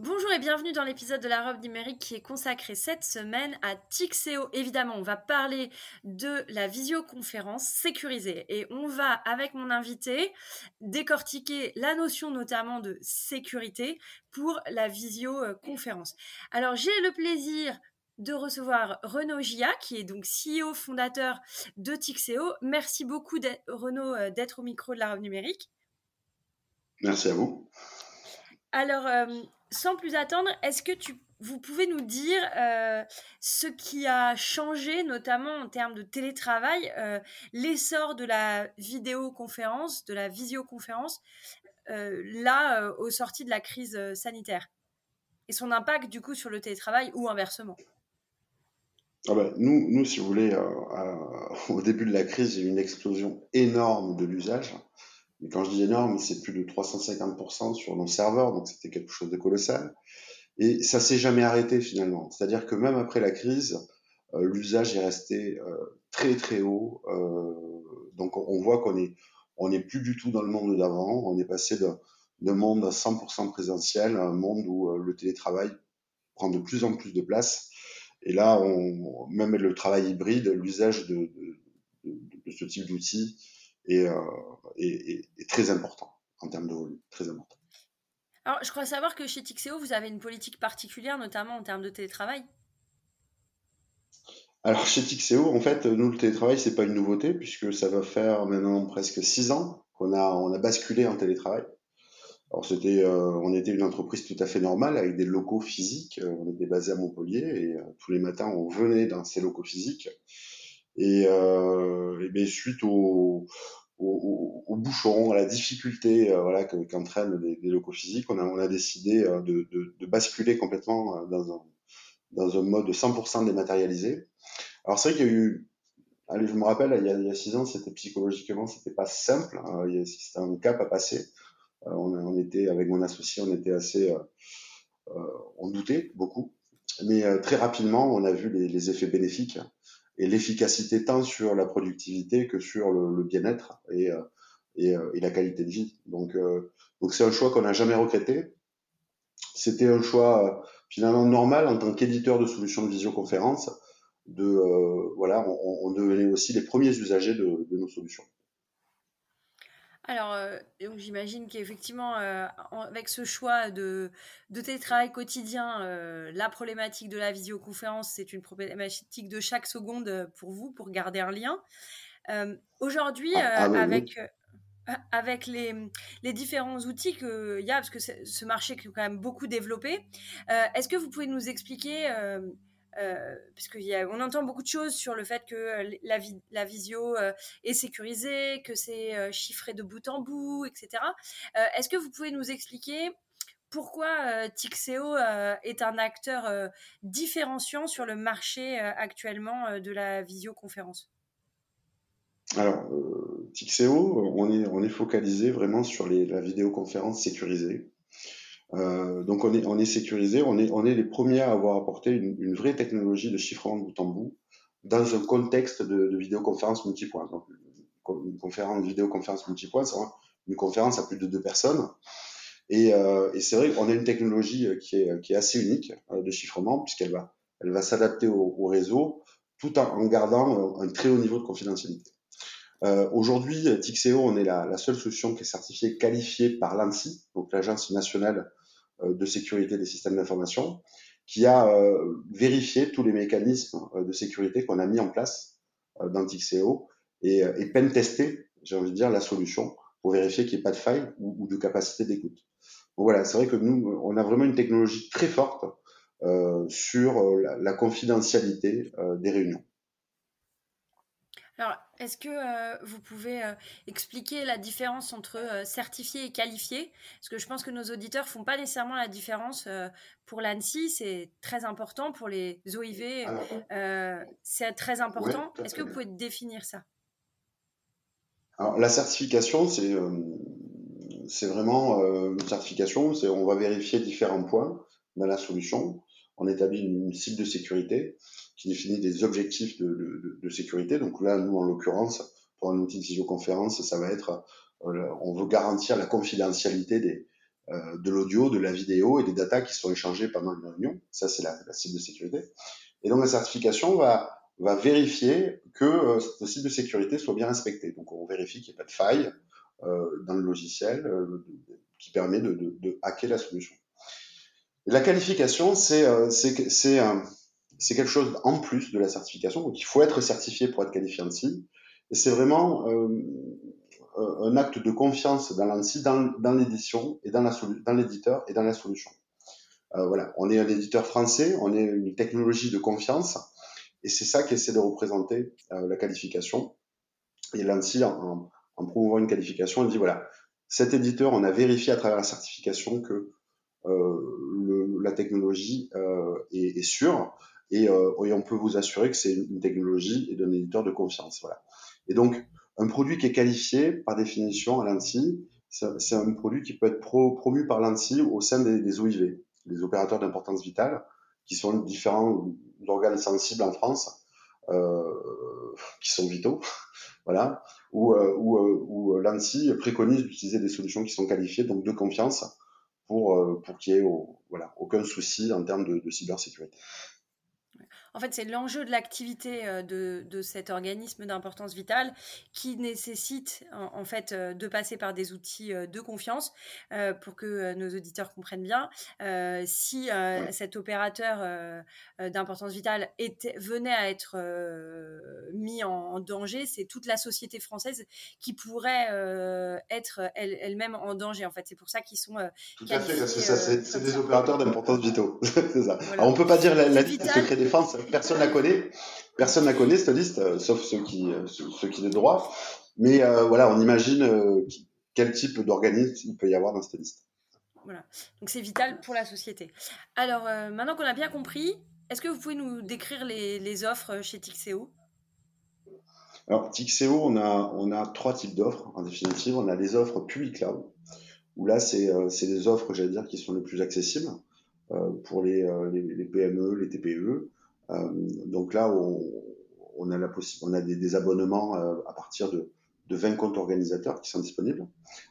Bonjour et bienvenue dans l'épisode de la robe numérique qui est consacré cette semaine à Tixeo. Évidemment, on va parler de la visioconférence sécurisée et on va, avec mon invité, décortiquer la notion notamment de sécurité pour la visioconférence. Alors, j'ai le plaisir de recevoir Renaud Gia, qui est donc CEO fondateur de Tixeo. Merci beaucoup, Renaud, euh, d'être au micro de la robe numérique. Merci à vous. Alors, euh, sans plus attendre, est-ce que tu, vous pouvez nous dire euh, ce qui a changé, notamment en termes de télétravail, euh, l'essor de la vidéoconférence, de la visioconférence, là, au sorti de la crise sanitaire? Et son impact, du coup, sur le télétravail ou inversement? Ah nous, nous, si vous voulez, au début de la crise, il y a eu une explosion énorme de l'usage. Et quand je dis énorme, c'est plus de 350% sur nos serveurs, donc c'était quelque chose de colossal. Et ça s'est jamais arrêté finalement. C'est-à-dire que même après la crise, euh, l'usage est resté euh, très très haut. Euh, donc on voit qu'on est on n'est plus du tout dans le monde d'avant. On est passé d'un monde à 100% présentiel à un monde où le télétravail prend de plus en plus de place. Et là, on, même le travail hybride, l'usage de, de, de, de, ce type d'outils est, est, est, très important en termes de volume, très important. Alors, je crois savoir que chez Tixeo, vous avez une politique particulière, notamment en termes de télétravail. Alors, chez Tixeo, en fait, nous, le télétravail, c'est pas une nouveauté, puisque ça va faire maintenant presque six ans qu'on a, on a basculé en télétravail. Alors, c'était, euh, on était une entreprise tout à fait normale, avec des locaux physiques. On était basé à Montpellier, et euh, tous les matins, on venait dans ces locaux physiques. Et, euh, et bien, suite au, au, au, bouchon, à la difficulté euh, voilà, qu'entraînent les, les, locaux physiques, on a, on a décidé euh, de, de, de, basculer complètement euh, dans un, dans un mode 100% dématérialisé. Alors c'est vrai qu'il y a eu, allez, je me rappelle, il y a, il y a six ans, c'était psychologiquement, c'était pas simple, hein, c'était un cap à passer. on, on, était avec mon associé, on était assez, euh, on doutait beaucoup, mais très rapidement, on a vu les, les effets bénéfiques et l'efficacité tant sur la productivité que sur le, le bien-être et, euh, et, euh, et, la qualité de vie. Donc, euh, donc c'est un choix qu'on n'a jamais regretté. C'était un choix finalement normal en tant qu'éditeur de solutions de visioconférence. De voilà, on, on, devenait aussi les premiers usagers de, de nos solutions. Alors, euh, j'imagine qu'effectivement, euh, avec ce choix de, de télétravail quotidien, euh, la problématique de la visioconférence, c'est une problématique de chaque seconde pour vous, pour garder un lien. Aujourd'hui, ah, ah, avec, avec les, les, différents outils qu'il y a, parce que ce marché qui est quand même beaucoup développé, est-ce que vous pouvez nous expliquer euh, parce qu'on entend beaucoup de choses sur le fait que euh, la, visio euh, est sécurisée, que c'est chiffré de bout en bout, etc. Est-ce que vous pouvez nous expliquer pourquoi Tixeo est un acteur différenciant sur le marché actuellement de la visioconférence? Alors, Tixeo, on est, on focalisé vraiment sur la vidéoconférence sécurisée. Euh, donc on est, on est sécurisé, on est, on est les premiers à avoir apporté une, une vraie technologie de chiffrement bout en bout dans un contexte de, de vidéoconférence multipoint. Donc une conférence, une vidéoconférence multipoint, c'est une conférence à plus de deux personnes. Et, euh, et c'est vrai qu'on a une technologie qui est, qui est assez unique euh, de chiffrement puisqu'elle va, elle va s'adapter au, au, réseau tout en, en, gardant un très haut niveau de confidentialité. Euh, Aujourd'hui, Tixeo, on est la, seule solution qui est certifiée, qualifiée par l'ANSI, donc l'Agence nationale euh, de sécurité des systèmes d'information, qui a euh, vérifié tous les mécanismes euh, de sécurité qu'on a mis en place dans Tixeo et, et peine j'ai envie de dire, la solution pour vérifier qu'il n'y ait pas de faille ou, ou de capacité d'écoute. Donc voilà, c'est vrai que nous, on a vraiment une technologie très forte euh, sur la, confidentialité euh, des réunions. Alors, est-ce que euh, vous pouvez euh, expliquer la différence entre euh, certifié et qualifié? Parce que je pense que nos auditeurs font pas nécessairement la différence. pour l'ANSI, c'est très important. Pour les OIV, c'est très important. est-ce que vous pouvez définir ça? Alors, la certification, c'est c'est vraiment une certification. On va vérifier différents points dans la solution. On établit une cible de sécurité qui définit des objectifs de, de, de, sécurité. Donc là, nous, en l'occurrence, pour un outil de visioconférence, ça va être, euh, on veut garantir la confidentialité des, euh, de l'audio, de la vidéo et des datas qui sont échangées pendant une réunion. Ça, c'est la, la, cible de sécurité. Et donc la certification va, va vérifier que euh, cette cible de sécurité soit bien respectée. Donc on vérifie qu'il n'y ait pas de faille euh, dans le logiciel euh, qui permet de, de, de, hacker la solution. La qualification, c'est c'est quelque chose en plus de la certification. Donc, il faut être certifié pour être qualifié ANSI. Et c'est vraiment euh, un acte de confiance dans l'ANSI, dans, l'édition et dans, l'éditeur et dans la solution. Euh, voilà, on est un éditeur français, on est une technologie de confiance, et c'est ça qu'essaie de représenter euh, la qualification. Et l'ANSI, en, en, promouvant une qualification, il dit voilà, cet éditeur, on a vérifié à travers la certification que euh, le, la technologie euh, est, est sûre euh, et, on peut vous assurer que c'est une technologie et d'un éditeur de confiance. Voilà. Et donc, un produit qui est qualifié, par définition, à l'ANSI, c'est un produit qui peut être promu par l'ANSI au sein des, OIV, les opérateurs d'importance vitale, qui sont différents organes sensibles en France, euh, qui sont vitaux, voilà, où, euh, où, où l'ANSI préconise d'utiliser des solutions qui sont qualifiées, donc de confiance, pour, pour qu'il n'y ait voilà, aucun souci en termes de cybersécurité. En fait, c'est l'enjeu de l'activité euh, de, de, cet organisme d'importance vitale qui nécessite en, fait euh, de passer par des outils euh, de confiance pour que nos auditeurs comprennent bien. si cet opérateur d'importance vitale était, venait à être mis en, danger, c'est toute la société française qui pourrait être elle-même en danger. En fait, c'est pour ça qu'ils sont. Tout à fait, c'est ça. C'est des opérateurs d'importance vitale. c'est ça. Alors, on peut pas dire la, la liste secret défense personne la connaît. Personne la connaît cette liste, euh, sauf ceux qui euh, ceux qui. Mais euh, voilà, on imagine quel type d'organisme il peut y avoir dans cette liste. Voilà, donc c'est vital pour la société. Alors maintenant qu'on a bien compris, est-ce que vous pouvez nous décrire les, les offres chez Tixeo? Alors Tixeo, on a on a trois types d'offres en définitive. On a les offres public cloud, où là c'est c'est des offres, j'allais dire, qui sont les plus accessibles pour les, les, les PME, les TPE. Euh, donc là, on, a la on a des, des abonnements euh, à partir de, de 20 comptes organisateurs qui sont disponibles.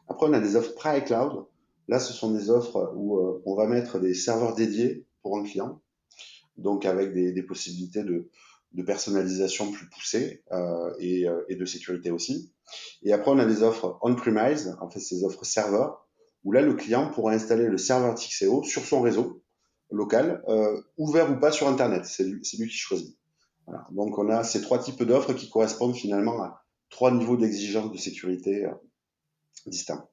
Après, on a des offres private cloud. Là, ce sont des offres où euh, on va mettre des serveurs dédiés pour un client, donc avec des, des possibilités de, de, personnalisation plus poussées euh, et, et, de sécurité aussi. Et après, on a des offres on-premise, en fait, ces offres serveurs, où là, le client pourra installer le serveur Tixeo sur son réseau local, euh, ouvert ou pas sur Internet. C'est lui, lui, qui choisit. Voilà. Donc on a ces trois types d'offres qui correspondent finalement à trois niveaux d'exigence de sécurité euh, distincts.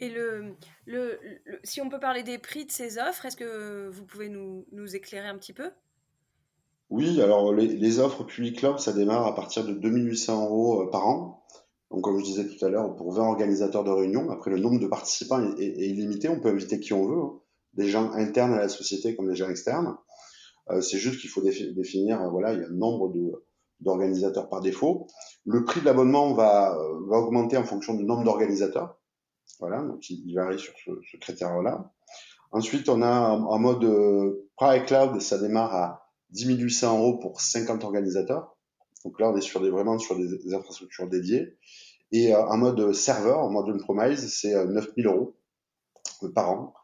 Et le, le, si on peut parler des prix de ces offres, est-ce que vous pouvez nous, nous, éclairer un petit peu? Oui, alors les, les offres Public Club, ça démarre à partir de 2800 euros euh, par an. Donc comme je disais tout à l'heure, pour 20 organisateurs de réunions, après le nombre de participants est, est, est illimité, on peut inviter qui on veut. Des gens internes à la société comme des gens externes. Euh, c'est juste qu'il faut définir, euh, voilà, il y a un nombre d'organisateurs par défaut. Le prix de l'abonnement va, va augmenter en fonction du nombre d'organisateurs. Voilà, donc il, varie sur ce, ce critère-là. Ensuite, on a en mode euh, Private Cloud, ça démarre à 10 800 euros pour 50 organisateurs. Donc là, on est sur des, vraiment sur des, des infrastructures dédiées. Et euh, en mode serveur, en mode on-premise, c'est 9000 euros par an.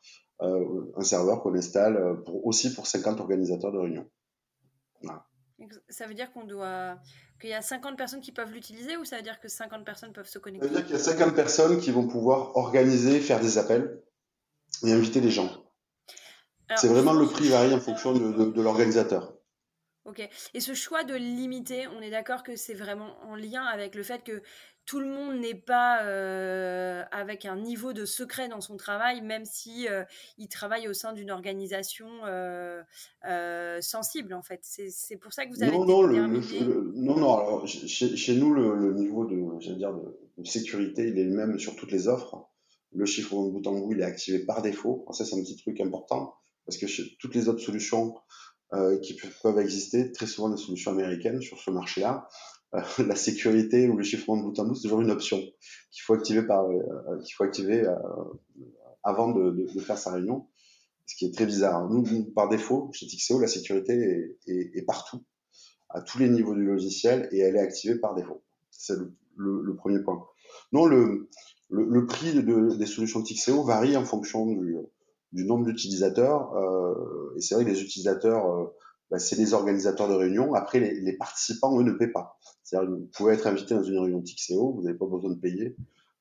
Euh, un serveur qu'on installe euh, pour, aussi pour 50 organisateurs de réunion. Voilà. Ça veut dire qu'on doit qu'il y a 50 personnes qui peuvent l'utiliser ou ça veut dire que 50 personnes peuvent se connecter? Ça veut dire qu'il y a 50 personnes qui vont pouvoir organiser, faire des appels et inviter les gens. C'est vraiment le prix varie en fonction de, de, de l'organisateur. Ok. Et ce choix de limiter, on est d'accord que c'est vraiment en lien avec le fait que tout le monde n'est pas euh, avec un niveau de secret dans son travail, même si euh, il travaille au sein d'une organisation euh, sensible, en fait. C'est pour ça que vous avez non, non, non, non. Alors, chez, chez nous, le, niveau de, dire, de, sécurité, il est le même sur toutes les offres. Le chiffre de bout en bout, il est activé par défaut. Ça, c'est un petit truc important parce que chez toutes les autres solutions euh, qui peuvent exister, très souvent des solutions américaines sur ce marché-là. Euh, la sécurité ou le chiffrement de bout en bout, c'est toujours une option qu'il faut activer par, euh, qu'il faut activer avant de, de, faire sa réunion, ce qui est très bizarre. Nous, par défaut, chez Tixeo, la sécurité est, est, est, partout, à tous les niveaux du logiciel, et elle est activée par défaut. C'est le, le, le, premier point. Non, le, le, prix de, des solutions Tixeo varie en fonction du, du nombre d'utilisateurs. Euh, et c'est vrai que les utilisateurs, euh, bah, c'est les organisateurs de réunions. Après, les, les participants, eux, ne paient pas. C'est-à-dire vous pouvez être invité dans une réunion TIXEO, vous n'avez pas besoin de payer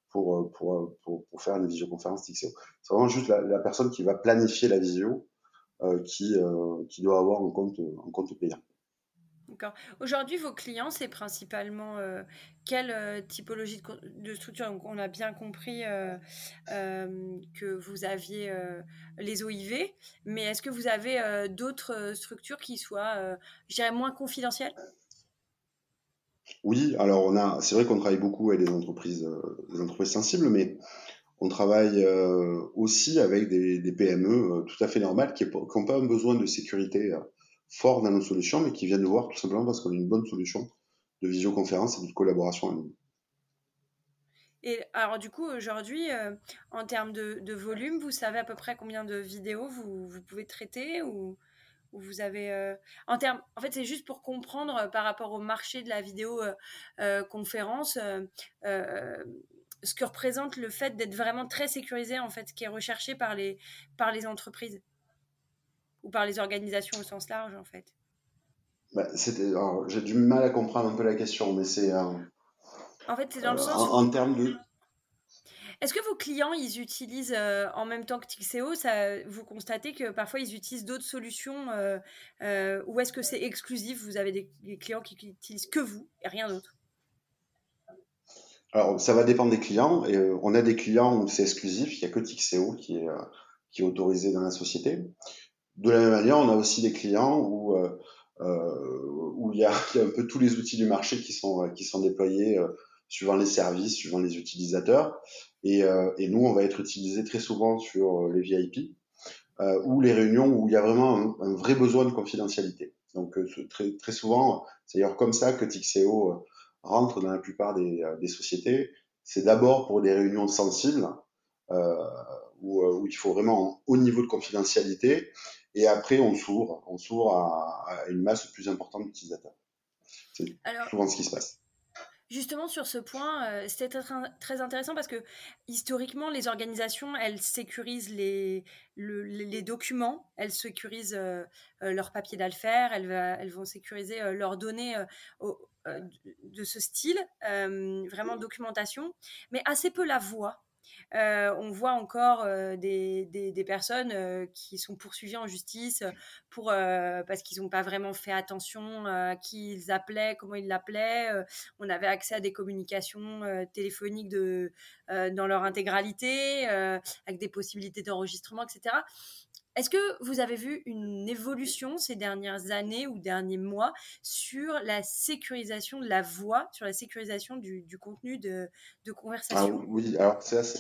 pour, euh, pour, pour, pour, faire une visioconférence TIXEO. C'est vraiment juste la, la, personne qui va planifier la visio euh, qui, euh, qui doit avoir un compte, un compte payant. Aujourd'hui, vos clients, c'est principalement euh, quelle euh, typologie de, structure? On a bien compris euh, que vous aviez les OIV, mais est-ce que vous avez d'autres structures qui soient, moins confidentielles? Oui, alors on a, c'est vrai qu'on travaille beaucoup avec des entreprises, des entreprises sensibles, mais on travaille aussi avec des, des PME tout à fait normales qui n'ont pas besoin de sécurité fort dans nos solutions, mais qui viennent nous voir tout simplement parce qu'on a une bonne solution de visioconférence et de collaboration en ligne. Et alors du coup, aujourd'hui, euh, en termes de, volume, vous savez à peu près combien de vidéos vous, vous pouvez traiter ou, vous avez... Euh, en, termes, en fait, c'est juste pour comprendre euh, par rapport au marché de la vidéo conférence ce que représente le fait d'être vraiment très sécurisé, en fait, qui est recherché par les, par les entreprises ou par les organisations au sens large, en fait bah, J'ai du mal à comprendre un peu la question, mais c'est. Euh, en fait, c'est dans le euh, sens. En, termes de. Est-ce que vos clients, ils utilisent euh, en même temps que Tixeo ça, Vous constatez que parfois ils utilisent d'autres solutions ou est-ce que c'est exclusif Vous avez des, clients qui utilisent que vous et rien d'autre? Alors, ça va dépendre des clients. Et, on a des clients où c'est exclusif, il n'y a que Tixeo qui est, qui est autorisé dans la société. De la même manière, on a aussi des clients où, euh, euh où il, y a, un peu tous les outils du marché qui sont, qui sont déployés euh, suivant les services, suivant les utilisateurs. Et, et, nous, on va être utilisé très souvent sur les VIP ou les réunions où il y a vraiment un, un vrai besoin de confidentialité. Donc très, très souvent, c'est d'ailleurs comme ça que Tixeo rentre dans la plupart des, des sociétés. C'est d'abord pour des réunions sensibles euh, où, où, il faut vraiment un haut niveau de confidentialité et après on s'ouvre, on s'ouvre à, une masse plus importante d'utilisateurs. C'est souvent ce qui se passe. Justement, sur ce point, euh, c'était très, intéressant parce que historiquement, les organisations, elles sécurisent les, les documents, elles sécurisent euh, euh, leurs papiers d'alfer, elles, elles, vont sécuriser leurs données de ce style, vraiment documentation, mais assez peu la voix. Euh, on voit encore euh, des, des, personnes euh, qui sont poursuivies en justice pour, parce qu'ils n'ont pas vraiment fait attention à qui ils appelaient, comment ils l'appelaient. on avait accès à des communications téléphoniques de, dans leur intégralité, avec des possibilités d'enregistrement, etc. Est-ce que vous avez vu une évolution ces dernières années ou derniers mois sur la sécurisation de la voix, sur la sécurisation du, du contenu de, de conversation? ah, Oui, alors c'est assez,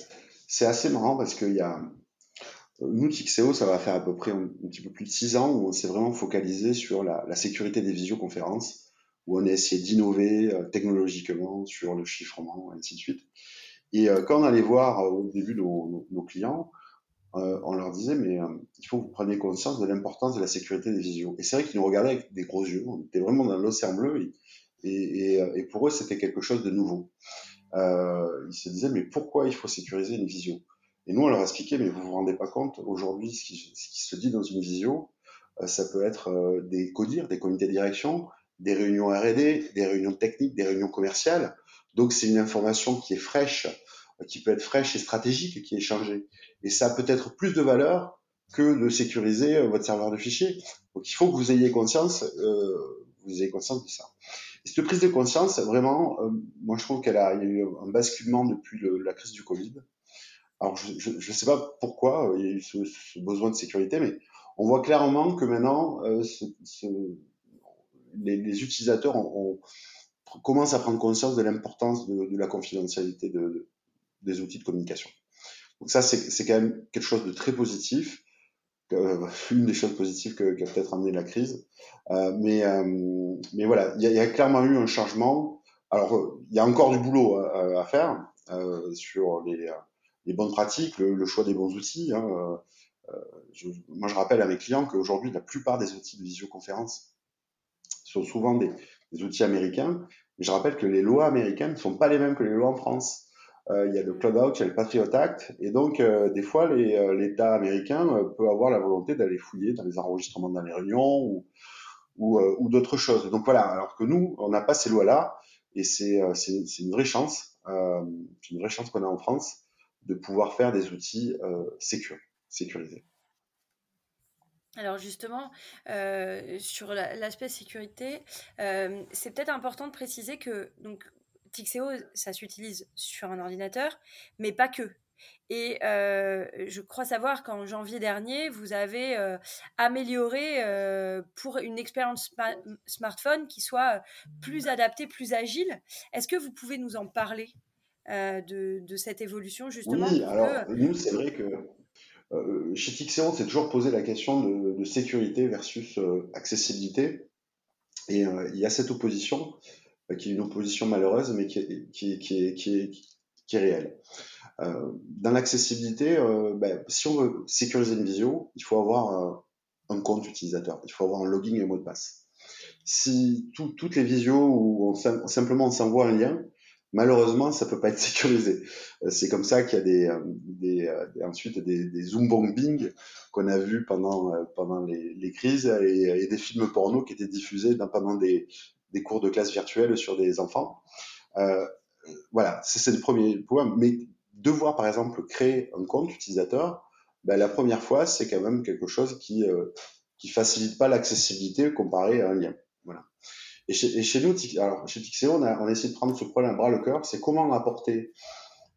assez, marrant parce qu'il y a. Nous, Tixeo, ça va faire à peu près un, petit peu plus de six ans où on s'est vraiment focalisé sur la, sécurité des visioconférences, où on a essayé d'innover euh, technologiquement sur le chiffrement, et ainsi de suite. Et euh, quand on allait voir euh, au début nos, clients, on leur disait, mais il faut que vous preniez conscience de l'importance de la sécurité des visios. Et c'est vrai qu'ils nous regardaient avec des gros yeux, on était vraiment dans l'océan bleu, et, pour eux, c'était quelque chose de nouveau. Euh, ils se disaient, mais pourquoi il faut sécuriser une visio? Et nous, on leur expliquait, mais vous vous rendez pas compte, aujourd'hui, ce qui, ce qui se dit dans une visio, euh, ça peut être euh, des CODIR, des comités de direction, des réunions R&D, des réunions techniques, des réunions commerciales. Donc, c'est une information qui est fraîche, qui peut être fraîche et stratégique, qui est échangée. Et ça a peut-être plus de valeur que de sécuriser votre serveur de fichiers. Donc il faut que vous ayez conscience, vous ayez conscience de ça. Et cette prise de conscience, vraiment, moi je trouve qu'elle a, y a eu un basculement depuis la crise du Covid. Alors je ne sais pas pourquoi il y a eu ce, besoin de sécurité, mais on voit clairement que maintenant, ce, ce, les, les, utilisateurs commencent à prendre conscience de l'importance de, de, la confidentialité de, des outils de communication. Donc ça, c'est quand même quelque chose de très positif, euh, une des choses positives qu'a qu peut-être amené la crise. Euh, mais, euh, mais voilà, il y, a clairement eu un changement. Alors, il y a encore du boulot à, faire euh, sur les, bonnes pratiques, le, choix des bons outils. Hein. Euh, moi, je rappelle à mes clients qu'aujourd'hui, la plupart des outils de visioconférence sont souvent des, des, outils américains. Mais je rappelle que les lois américaines ne sont pas les mêmes que les lois en France. Euh, il y a le Cloud Out, il y a le Patriot Act, et donc euh, des fois euh, l'État américain euh, peut avoir la volonté d'aller fouiller dans les enregistrements dans les réunions ou, ou, euh, ou d'autres choses. Donc voilà, alors que nous, on n'a pas ces lois-là, et c'est une vraie chance, c'est une vraie chance qu'on a en France de pouvoir faire des outils sécurs, sécurisés. Alors justement, euh, sur l'aspect sécurité, euh, c'est peut-être important de préciser que donc Tixeo, ça s'utilise sur un ordinateur, mais pas que. Et euh, je crois savoir qu'en janvier dernier, vous avez euh, amélioré euh, pour une expérience smartphone qui soit plus adaptée, plus agile. Est-ce que vous pouvez nous en parler de, de, cette évolution justement Oui, alors que... nous, c'est vrai que chez Tixéon, on s'est toujours posé la question de, de sécurité versus accessibilité. Et il y a cette opposition, qui est une opposition malheureuse, mais qui est, qui, qui qui est, réelle. dans l'accessibilité, ben, si on veut sécuriser une visio, il faut avoir un compte utilisateur, il faut avoir un login et un mot de passe. Si tout, toutes les visios où simplement on s'envoie un lien, Malheureusement, ça peut pas être sécurisé. Euh, c'est comme ça qu'il y a des, euh, euh, ensuite des, zoom bombing qu'on a vu pendant pendant les, crises et, et, des films porno qui étaient diffusés dans, pendant des, des cours de classe virtuelle sur des enfants. Euh, voilà, c'est le premier point. Mais devoir par exemple créer un compte utilisateur, ben, la première fois, c'est quand même quelque chose qui euh, facilite pas l'accessibilité comparé à un lien. Voilà. Et chez, nous, alors chez Tixeo, on a, on a essayé de prendre ce problème à bras le cœur, c'est comment apporter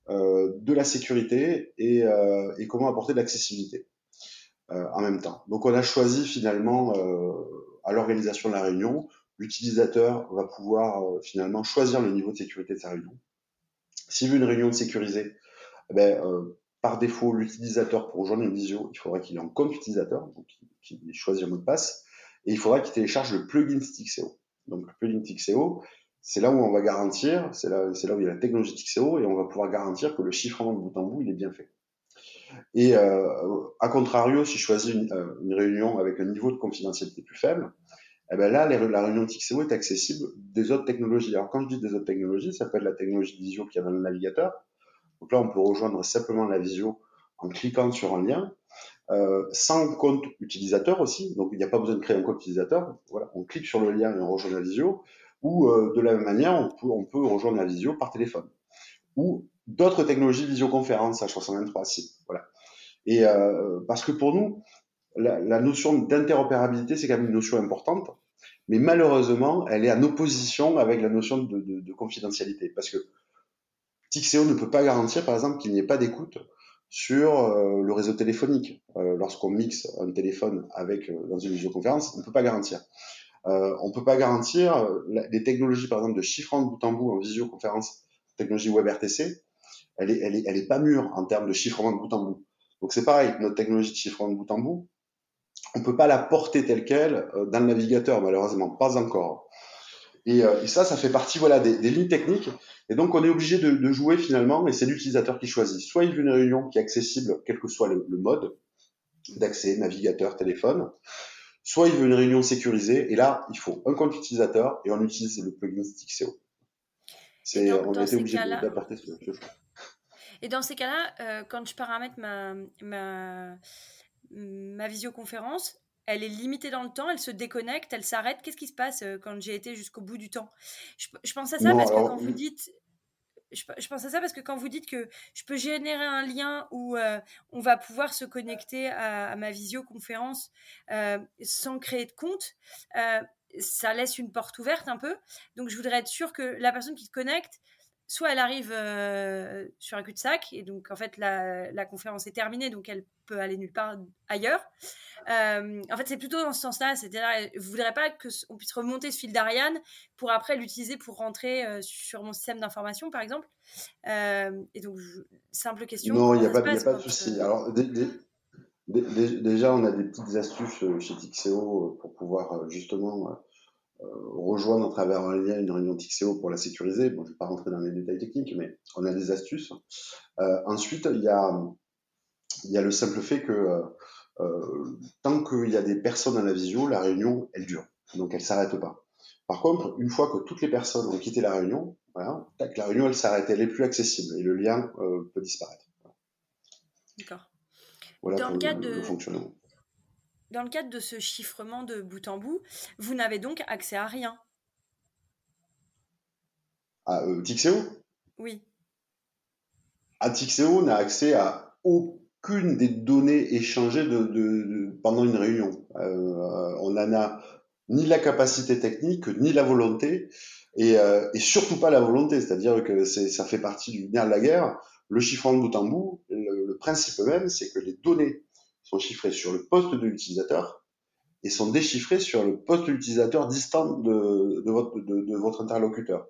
euh, de la sécurité et, euh, et comment apporter de l'accessibilité en même temps. Donc on a choisi finalement à l'organisation de la réunion, l'utilisateur va pouvoir euh, finalement choisir le niveau de sécurité de sa réunion. S'il veut une réunion sécurisée, eh ben, euh, par défaut, l'utilisateur pour rejoindre une visio, il faudra qu'il ait un compte utilisateur, donc qu'il choisisse un mot de passe, et il faudra qu'il télécharge le plugin Tixeo. Donc le plugin Tixeo, c'est là où on va garantir, c'est là, où il y a la technologie Tixeo et on va pouvoir garantir que le chiffrement de bout en bout, il est bien fait. Et euh, à contrario, si je choisis une, euh, une, réunion avec un niveau de confidentialité plus faible, eh ben là, la réunion Tixeo est accessible des autres technologies. Alors quand je dis des autres technologies, ça peut être la technologie de visio qui est dans le navigateur. Donc là, on peut rejoindre simplement la visio en cliquant sur un lien euh, sans compte utilisateur aussi, donc il n'y a pas besoin de créer un compte utilisateur. Voilà, on clique sur le lien et on rejoint la visio. Ou euh, de la même manière, on peut, on peut, rejoindre la visio par téléphone. Ou d'autres technologies visioconférence H323 si, voilà. Et euh, parce que pour nous, la, la notion d'interopérabilité, c'est quand même une notion importante, mais malheureusement, elle est en opposition avec la notion de, de, de confidentialité, parce que Tixeo ne peut pas garantir, par exemple, qu'il n'y ait pas d'écoute sur euh, le réseau téléphonique. Euh, Lorsqu'on mixe un téléphone avec euh, dans une visioconférence, on ne peut pas garantir. Euh, on ne peut pas garantir les technologies, par exemple, de chiffrement de bout en bout en visioconférence, technologie WebRTC, elle est, elle est, elle est pas mûre en termes de chiffrement de bout en bout. Donc c'est pareil, notre technologie de chiffrement de bout en bout, on peut pas la porter telle quelle dans le navigateur, malheureusement, pas encore. Et, euh, et, ça, ça fait partie voilà des, des, lignes techniques. Et donc, on est obligé de, de jouer finalement, et c'est l'utilisateur qui choisit. Soit il veut une réunion qui est accessible, quel que soit le, le mode d'accès, navigateur, téléphone. Soit il veut une réunion sécurisée, et là, il faut un compte utilisateur, et on utilise le plugin Stixeo. C'est, on était obligé d'apporter ce, ce choix. Et dans ces cas-là, euh, quand je paramètre ma, ma, ma visioconférence, elle est limitée dans le temps, elle se déconnecte, elle s'arrête. Qu'est-ce qui se passe euh, quand j'ai été jusqu'au bout du temps? Je, je, pense à ça non, parce alors, que quand vous dites. je, pense à ça parce que quand vous dites que je peux générer un lien où euh, on va pouvoir se connecter à, ma visioconférence euh, sans créer de compte, euh, ça laisse une porte ouverte un peu. Donc je voudrais être sûre que la personne qui se connecte, soit elle arrive sur un cul-de-sac et donc en fait la, la, conférence est terminée donc elle peut aller nulle part ailleurs. Euh, en fait, c'est plutôt dans ce sens-là. C'est-à-dire, je voudrais pas qu'on puisse remonter ce fil d'Ariane pour après l'utiliser pour rentrer euh, sur mon système d'information, par exemple. Euh, et donc, simple question. Non, il n'y a, pas, a pas de souci. Alors, déjà, on a des petites astuces chez Tixeo pour pouvoir justement rejoindre à travers un lien une réunion Tixeo pour la sécuriser. Bon, je ne vais pas rentrer dans les détails techniques, mais on a des astuces. ensuite, il y a y a le simple fait que euh, euh, tant qu'il y a des personnes dans la visio, la réunion, elle dure. Donc elle s'arrête pas. Par contre, une fois que toutes les personnes ont quitté la réunion, voilà, la réunion elle s'arrête, elle est plus accessible et le lien euh, peut disparaître. D'accord. Voilà dans le, cadre de... fonctionnement. Dans le cadre de ce chiffrement de bout en bout, vous n'avez donc accès à rien. À euh, Tixeo Oui. À Tixeo, on a accès à aucun qu'une des données échangées de, pendant une réunion. Euh, on n'en a ni la capacité technique, ni la volonté, et, euh, surtout pas la volonté, c'est-à-dire que ça fait partie du nerf de la guerre. Le chiffrement de bout en bout, le, principe même, c'est que les données sont chiffrées sur le poste de l'utilisateur et sont déchiffrées sur le poste de l'utilisateur distant de, votre, interlocuteur.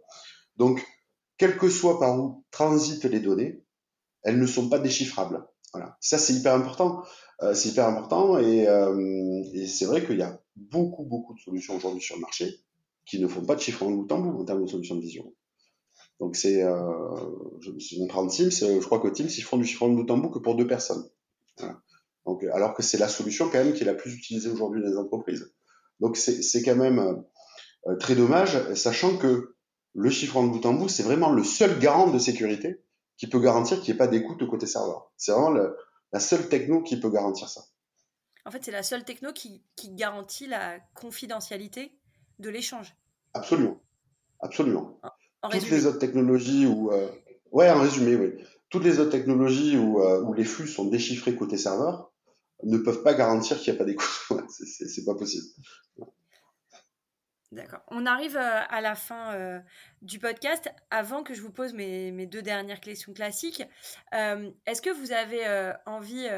Donc, quel que soit par où transitent les données, elles ne sont pas déchiffrables. Voilà. Ça, c'est hyper important. Euh, c'est hyper important et, euh, et c'est vrai qu'il y a beaucoup, beaucoup de solutions aujourd'hui sur le marché qui ne font pas de chiffrement de bout en bout en termes de solutions de vision. Donc c'est, euh, je, si on prend Teams, je crois que Teams, ils font du chiffrement de bout en bout que pour deux personnes. Donc, alors que c'est la solution quand même qui est la plus utilisée aujourd'hui dans les entreprises. Donc c'est quand même euh, très dommage, sachant que le chiffrement de bout en bout, c'est vraiment le seul garant de sécurité qui peut garantir qu'il n'y ait pas d'écoute côté serveur. C'est vraiment la seule techno qui peut garantir ça. En fait, c'est la seule techno qui, garantit la confidentialité de l'échange. Absolument. Absolument. Toutes les autres technologies où. Euh, ouais, en résumé, oui. Toutes les autres technologies où, euh, où les flux sont déchiffrés côté serveur ne peuvent pas garantir qu'il n'y a pas d'écoute. c'est pas possible. D'accord. On arrive euh, à la fin euh, du podcast. Avant que je vous pose mes, deux dernières questions classiques, euh, est-ce que vous avez envie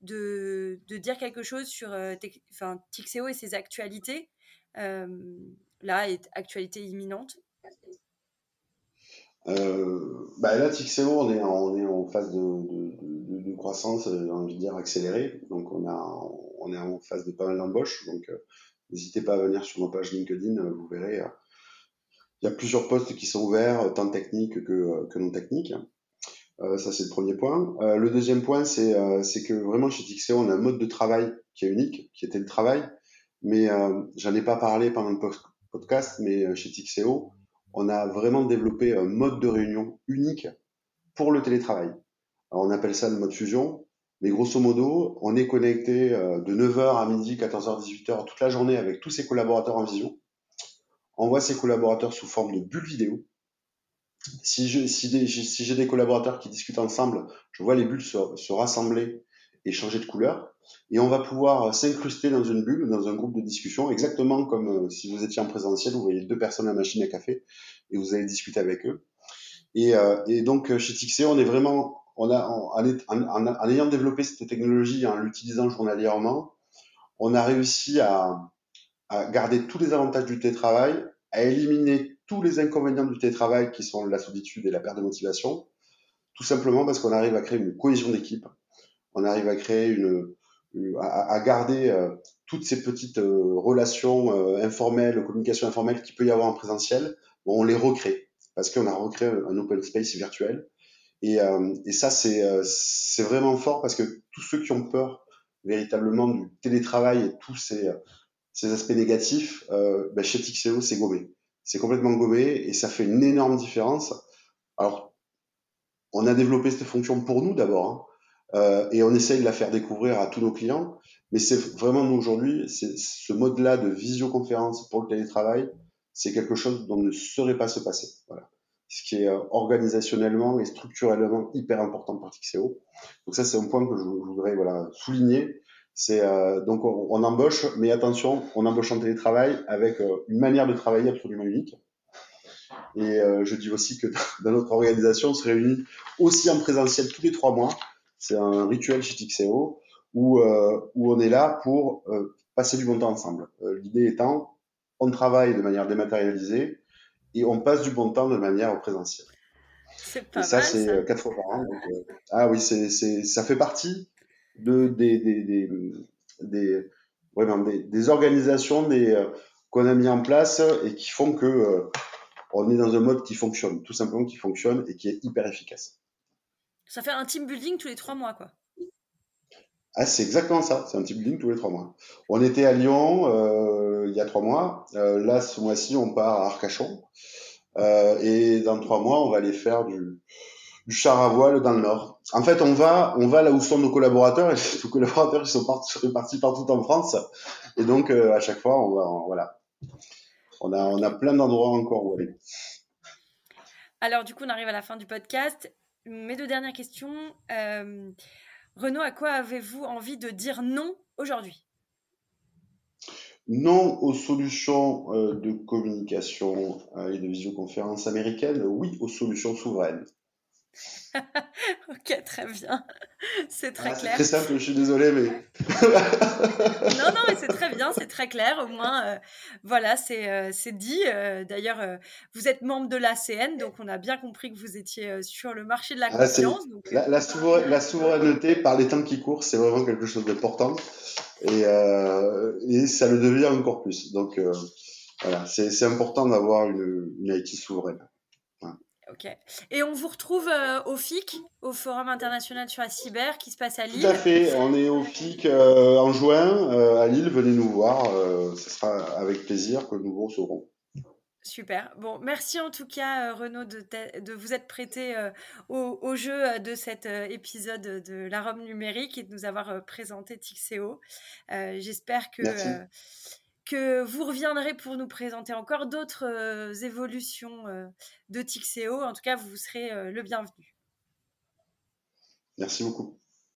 de, dire quelque chose sur enfin, Tixeo et ses actualités? Là, actualité imminente bah Là, Tixeo, on est, en, phase de, croissance, j'ai envie de dire accélérée. Donc, on, est en phase de pas mal d'embauches. Donc, N'hésitez pas à venir sur nos pages LinkedIn, euh, vous verrez. Euh, il y a plusieurs postes qui sont ouverts, euh, tant techniques que, non techniques. ça, c'est le premier point. le deuxième point, c'est que vraiment chez Tixeo, on a un mode de travail qui est unique, qui était le travail. Mais j'en ai pas parlé pendant le podcast, mais chez Tixeo, on a vraiment développé un mode de réunion unique pour le télétravail. on appelle ça le mode fusion. Mais grosso modo, on est connecté euh, de 9h à midi, 14h, 18h toute la journée avec tous ses collaborateurs en vision. On voit ses collaborateurs sous forme de bulles vidéo. Si j'ai des collaborateurs qui discutent ensemble, je vois les bulles se, rassembler et changer de couleur. Et on va pouvoir s'incruster dans une bulle, dans un groupe de discussion, exactement comme euh, si vous étiez en présentiel, vous voyez deux personnes à la machine à café et vous allez discuter avec eux. Et, euh, donc chez Tixé, on est vraiment en, ayant développé cette technologie, en l'utilisant journalièrement, on a réussi à, garder tous les avantages du télétravail, à éliminer tous les inconvénients du télétravail qui sont la solitude et la perte de motivation, tout simplement parce qu'on arrive à créer une cohésion d'équipe, on arrive à créer une, à, garder euh, toutes ces petites euh, relations euh, informelles, communications informelles qu'il peut y avoir en présentiel, on les recrée parce qu'on a recréé un open space virtuel et, euh, et ça, euh, c'est vraiment fort parce que tous ceux qui ont peur véritablement du télétravail et tous ces, ces aspects négatifs, euh, ben chez Tixeo, c'est gommé. C'est complètement gommé et ça fait une énorme différence. Alors, on a développé cette fonction pour nous d'abord hein, euh, et on essaye de la faire découvrir à tous nos clients. Mais c'est vraiment nous aujourd'hui, ce mode-là de visioconférence pour le télétravail, c'est quelque chose dont ne saurait pas se passer. Voilà ce qui est organisationnellement et structurellement hyper important pour Tixeo. Donc ça, c'est un point que je, voudrais voilà, souligner. C'est donc on, embauche, mais attention, on embauche en télétravail avec une manière de travailler absolument unique. Et je dis aussi que dans notre organisation, on se réunit aussi en présentiel tous les trois mois. C'est un rituel chez Tixeo où, où on est là pour passer du bon temps ensemble. L'idée étant, on travaille de manière dématérialisée et on passe du bon temps de manière présentielle. Pas et ça, c'est euh, quatre fois par an. Euh, ah oui, c'est, ça fait partie de, des, des, des, des, vraiment des, des organisations des, euh, qu'on a mis en place et qui font que on est dans un mode qui fonctionne, tout simplement qui fonctionne et qui est hyper efficace. Ça fait un team building tous les trois mois, quoi. Ah, c'est exactement ça. C'est un team building tous les trois mois. On était à Lyon euh, il y a trois mois. Euh, là, ce mois-ci, on part à Arcachon. Euh, et dans trois mois, on va aller faire du, du char à voile dans le Nord. En fait, on va, on va là où sont nos collaborateurs. Et nos collaborateurs, ils sont partis, partout en France. Et donc, à chaque fois, on va, voilà. On a, on a plein d'endroits encore où aller. Alors, du coup, on arrive à la fin du podcast. Mes deux dernières questions. Euh, Renaud, à quoi avez-vous envie de dire non aujourd'hui? Non aux solutions euh, de communication euh, et de visioconférence américaines, oui aux solutions souveraines. ok, très bien. C'est très ah, clair. C'est simple, je suis désolé, mais. non, non, mais c'est très bien, c'est très clair. Au moins, euh, voilà, c'est euh, dit. Euh, d'ailleurs, vous êtes membre de l'ACN, donc on a bien compris que vous étiez sur le marché de la ah, confiance. la, la, souveraineté par les temps qui courent, c'est vraiment quelque chose d'important. Et, et, ça le devient encore plus. Donc, voilà, c'est important d'avoir une, une IT souveraine. Ok. Et on vous retrouve euh, au FIC, au Forum international sur la cyber, qui se passe à Lille. Tout à fait. On est au FIC euh, en juin euh, à Lille. Venez nous voir. ce sera avec plaisir que nous vous recevrons. Super. Bon, merci en tout cas, Renaud, de, de vous être prêté au, au, jeu de cet épisode de la Rome numérique et de nous avoir présenté Tixeo. J'espère que que vous reviendrez pour nous présenter encore d'autres euh, évolutions euh, de Tixeo. En tout cas, vous serez euh, le bienvenu. Merci beaucoup.